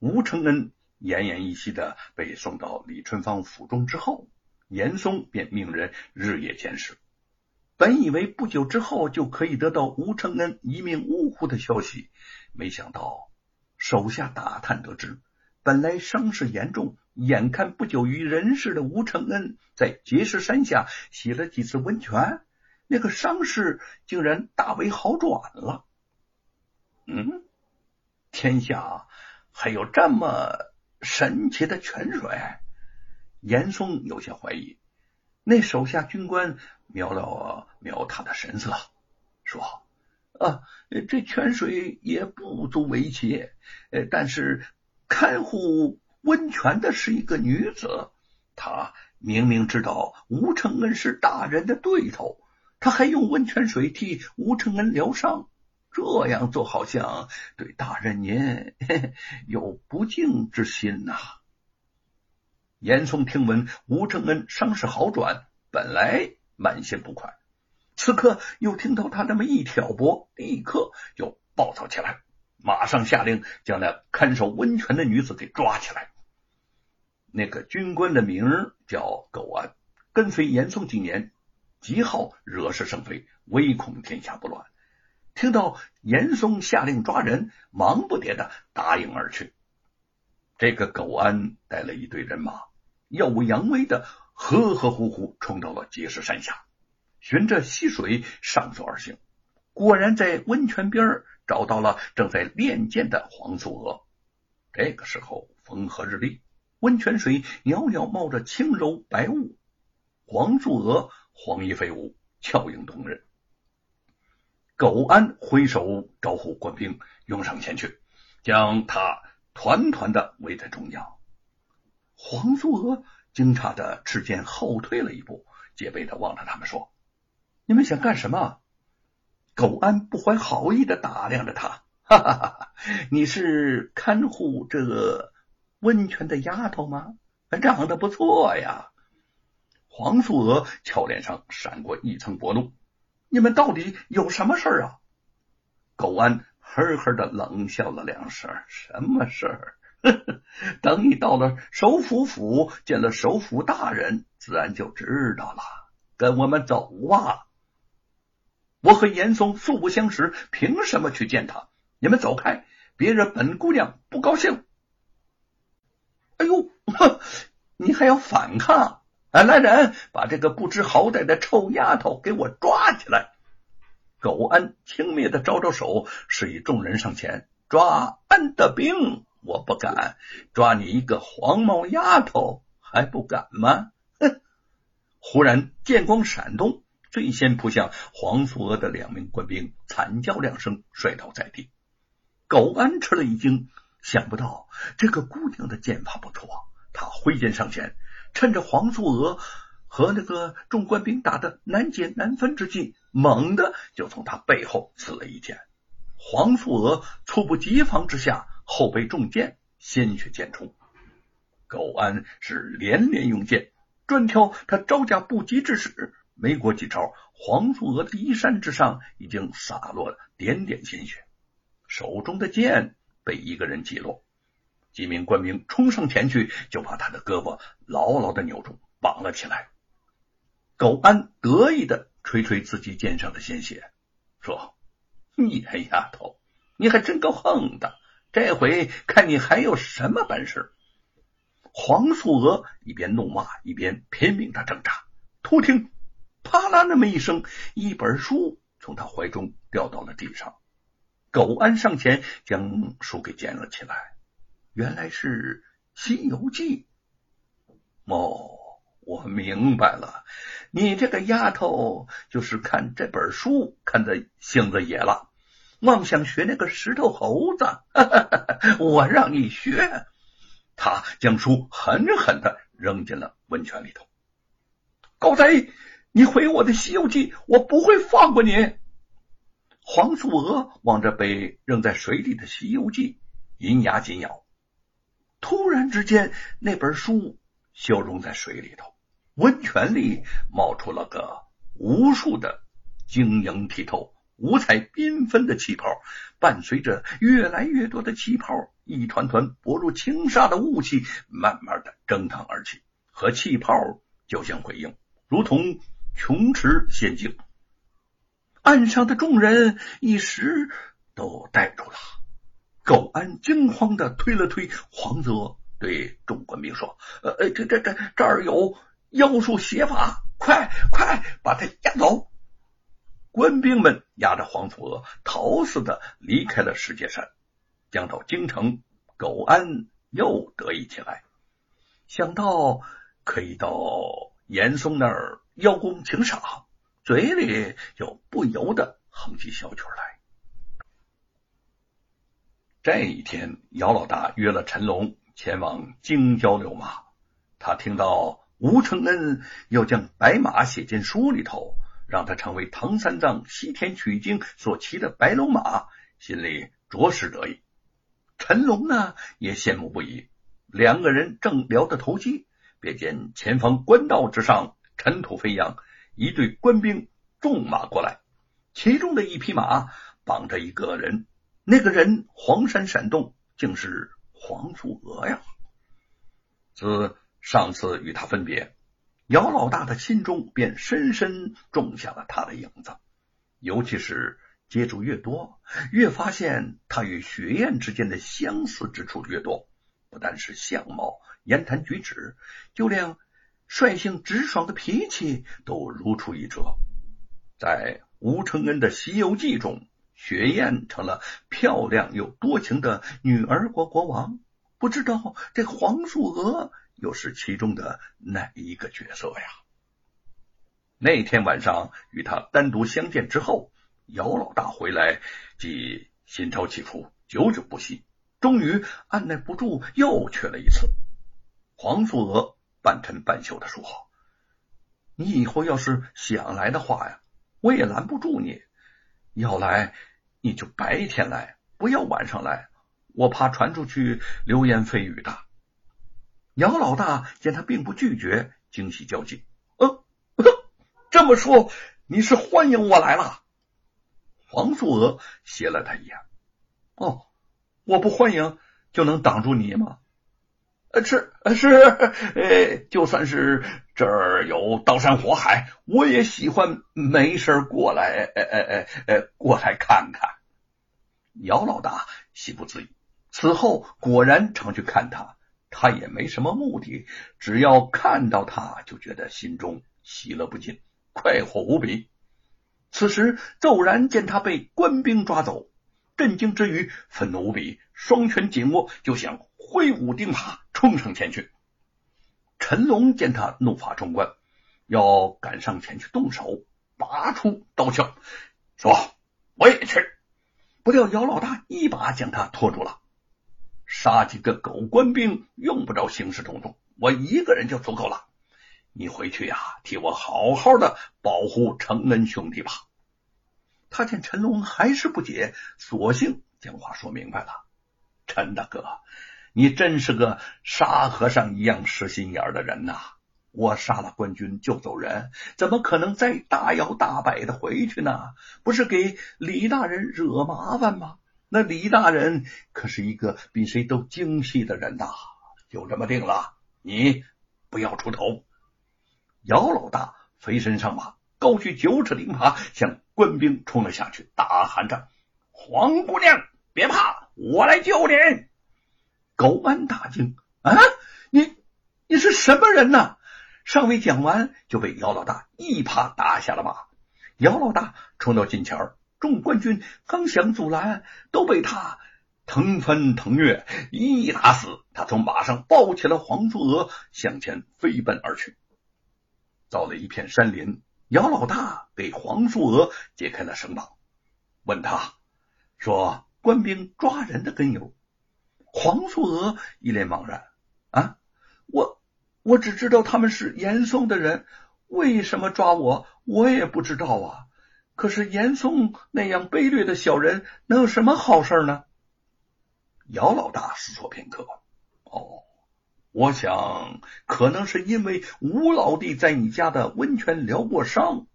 吴承恩奄奄一息的被送到李春芳府中之后，严嵩便命人日夜监视。本以为不久之后就可以得到吴承恩一命呜呼的消息，没想到手下打探得知，本来伤势严重、眼看不久于人世的吴承恩，在碣石山下洗了几次温泉，那个伤势竟然大为好转了。嗯，天下还有这么神奇的泉水？严嵩有些怀疑。那手下军官瞄了瞄他的神色，说：“啊，这泉水也不足为奇。呃，但是看护温泉的是一个女子，她明明知道吴承恩是大人的对头，她还用温泉水替吴承恩疗伤。”这样做好像对大人您 有不敬之心呐。严嵩听闻吴承恩伤势好转，本来满心不快，此刻又听到他这么一挑拨，立刻就暴躁起来，马上下令将那看守温泉的女子给抓起来。那个军官的名叫苟安，跟随严嵩几年，极好惹是生非，唯恐天下不乱。听到严嵩下令抓人，忙不迭的答应而去。这个苟安带了一队人马，耀武扬威的呵呵呼呼冲到了碣石山下，循着溪水上溯而行。果然在温泉边找到了正在练剑的黄素娥。这个时候风和日丽，温泉水袅袅冒着轻柔白雾，黄素娥黄衣飞舞，俏影动人。苟安挥手招呼官兵拥上前去，将他团团的围在中央。黄素娥惊诧的持剑后退了一步，戒备的望着他们说：“你们想干什么？”苟安不怀好意的打量着他，哈哈哈！你是看护这个温泉的丫头吗？长得不错呀。黄素娥俏脸上闪过一层薄怒。你们到底有什么事儿啊？苟安呵呵的冷笑了两声：“什么事儿？等你到了首府府，见了首府大人，自然就知道了。跟我们走啊！我和严嵩素不相识，凭什么去见他？你们走开，别惹本姑娘不高兴。”哎呦，你还要反抗？来人，把这个不知好歹的臭丫头给我抓起来！苟安轻蔑的招招手，示意众人上前抓安的兵。我不敢抓你一个黄毛丫头，还不敢吗？哼！忽然剑光闪动，最先扑向黄素娥的两名官兵惨叫两声，摔倒在地。苟安吃了一惊，想不到这个姑娘的剑法不错，他挥剑上前。趁着黄素娥和那个众官兵打得难解难分之际，猛地就从他背后刺了一剑。黄素娥猝不及防之下，后背中箭，鲜血溅出。苟安是连连用剑专挑他招架不及之时，没过几招，黄素娥的衣衫之上已经洒落了点点鲜血，手中的剑被一个人击落。几名官兵冲上前去，就把他的胳膊牢牢的扭住，绑了起来。苟安得意的吹吹自己肩上的鲜血，说：“野丫头，你还真够横的！这回看你还有什么本事！”黄素娥一边怒骂，一边拼命的挣扎。突听“啪啦”那么一声，一本书从他怀中掉到了地上。苟安上前将书给捡了起来。原来是《西游记》哦，我明白了，你这个丫头就是看这本书看的性子野了，妄想学那个石头猴子。我让你学，他将书狠狠的扔进了温泉里头。狗贼，你毁我的《西游记》，我不会放过你！黄素娥望着被扔在水里的《西游记》，银牙紧咬。突然之间，那本书消融在水里头，温泉里冒出了个无数的晶莹剔透、五彩缤纷的气泡，伴随着越来越多的气泡，一团团薄如轻纱的雾气慢慢的蒸腾而起，和气泡交相辉映，如同琼池仙境。岸上的众人一时都呆住了。苟安惊慌的推了推黄泽，对众官兵说：“呃，这这这这儿有妖术邪法，快快把他押走！”官兵们押着黄祖娥逃似的离开了石界山，将到京城，苟安又得意起来，想到可以到严嵩那儿邀功请赏，嘴里就不由得哼起小曲来。这一天，姚老大约了陈龙前往京郊遛马。他听到吴承恩要将白马写进书里头。让他成为唐三藏西天取经所骑的白龙马，心里着实得意。陈龙呢也羡慕不已。两个人正聊得投机，便见前方官道之上尘土飞扬，一队官兵纵马过来，其中的一匹马绑着一个人，那个人黄山闪动，竟是黄素娥呀！自上次与他分别。姚老大的心中便深深种下了他的影子，尤其是接触越多，越发现他与雪雁之间的相似之处越多。不但是相貌、言谈举止，就连率性直爽的脾气都如出一辙。在吴承恩的《西游记》中，雪燕成了漂亮又多情的女儿国国王。不知道这黄素娥。又是其中的哪一个角色呀？那天晚上与他单独相见之后，姚老大回来即心潮起伏，久久不息，终于按耐不住，又去了一次。黄素娥半嗔半羞的说：“你以后要是想来的话呀，我也拦不住你。要来你就白天来，不要晚上来，我怕传出去流言蜚语的。”姚老大见他并不拒绝，惊喜交集。嗯，这么说你是欢迎我来了？黄素娥斜了他一眼。哦，我不欢迎就能挡住你吗？呃，是是，呃，就算是这儿有刀山火海，我也喜欢没事过来，哎哎哎哎，过来看看。姚老大喜不自已，此后果然常去看他。他也没什么目的，只要看到他，就觉得心中喜乐不尽，快活无比。此时骤然见他被官兵抓走，震惊之余，愤怒无比，双拳紧握，就想挥舞钉耙冲上前去。陈龙见他怒发冲冠，要赶上前去动手，拔出刀鞘，说：“我也去。”不料姚老大一把将他拖住了。杀几个狗官兵用不着兴师动众，我一个人就足够了。你回去呀，替我好好的保护承恩兄弟吧。他见陈龙还是不解，索性将话说明白了：“陈大哥，你真是个沙和尚一样实心眼的人呐！我杀了官军就走人，怎么可能再大摇大摆的回去呢？不是给李大人惹麻烦吗？”那李大人可是一个比谁都精细的人呐，就这么定了，你不要出头。姚老大飞身上马，高举九尺钉耙，向官兵冲了下去，大喊着：“黄姑娘，别怕，我来救你！”狗安大惊：“啊，你你是什么人呢？”尚未讲完，就被姚老大一耙打下了马。姚老大冲到近前。众官军刚想阻拦，都被他腾翻腾跃，一一打死。他从马上抱起了黄素娥，向前飞奔而去。到了一片山林，姚老大给黄素娥解开了绳绑，问他说：“官兵抓人的根由？”黄素娥一脸茫然：“啊，我我只知道他们是严嵩的人，为什么抓我，我也不知道啊。”可是严嵩那样卑劣的小人，能有什么好事呢？姚老大思索片刻，哦，我想可能是因为吴老弟在你家的温泉疗过伤，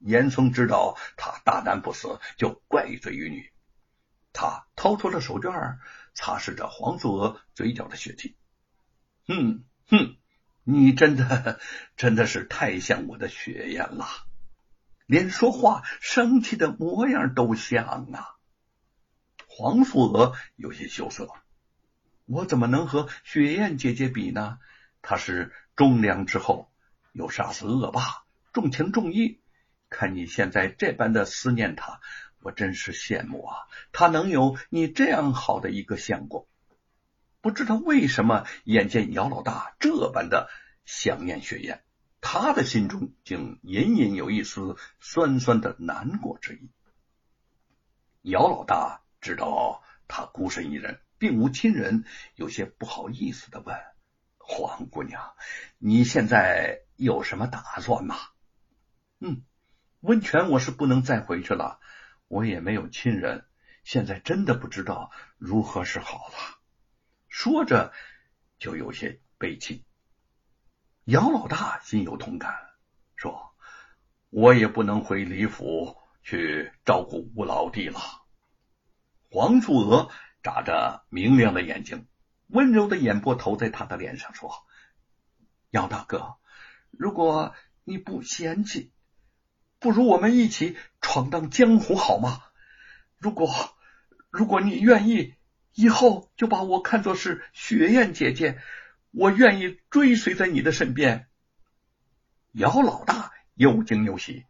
严嵩知道他大难不死，就怪罪于你。他掏出了手绢，擦拭着黄素娥嘴角的血迹。哼哼，你真的真的是太像我的雪雁了，连说话生气的模样都像啊！黄素娥有些羞涩，我怎么能和雪雁姐姐比呢？她是忠良之后，又杀死恶霸，重情重义。看你现在这般的思念他，我真是羡慕啊！他能有你这样好的一个相公，不知道为什么，眼见姚老大这般的想念雪雁，他的心中竟隐隐有一丝酸酸的难过之意。姚老大知道他孤身一人，并无亲人，有些不好意思的问：“黄姑娘，你现在有什么打算吗？”嗯。温泉我是不能再回去了，我也没有亲人，现在真的不知道如何是好了。说着就有些悲戚。姚老大心有同感，说：“我也不能回李府去照顾吴老弟了。”黄素娥眨着明亮的眼睛，温柔的眼波投在他的脸上，说：“姚大哥，如果你不嫌弃。”不如我们一起闯荡江湖好吗？如果如果你愿意，以后就把我看作是雪雁姐姐，我愿意追随在你的身边。姚老大又惊又喜，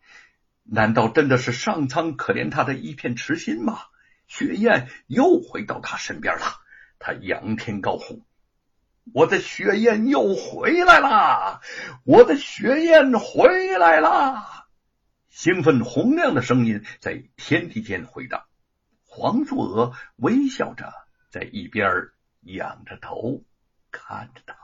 难道真的是上苍可怜他的一片痴心吗？雪雁又回到他身边了，他仰天高呼：“我的雪雁又回来啦！我的雪雁回来啦！”兴奋洪亮的声音在天地间回荡，黄素娥微笑着在一边仰着头看着他。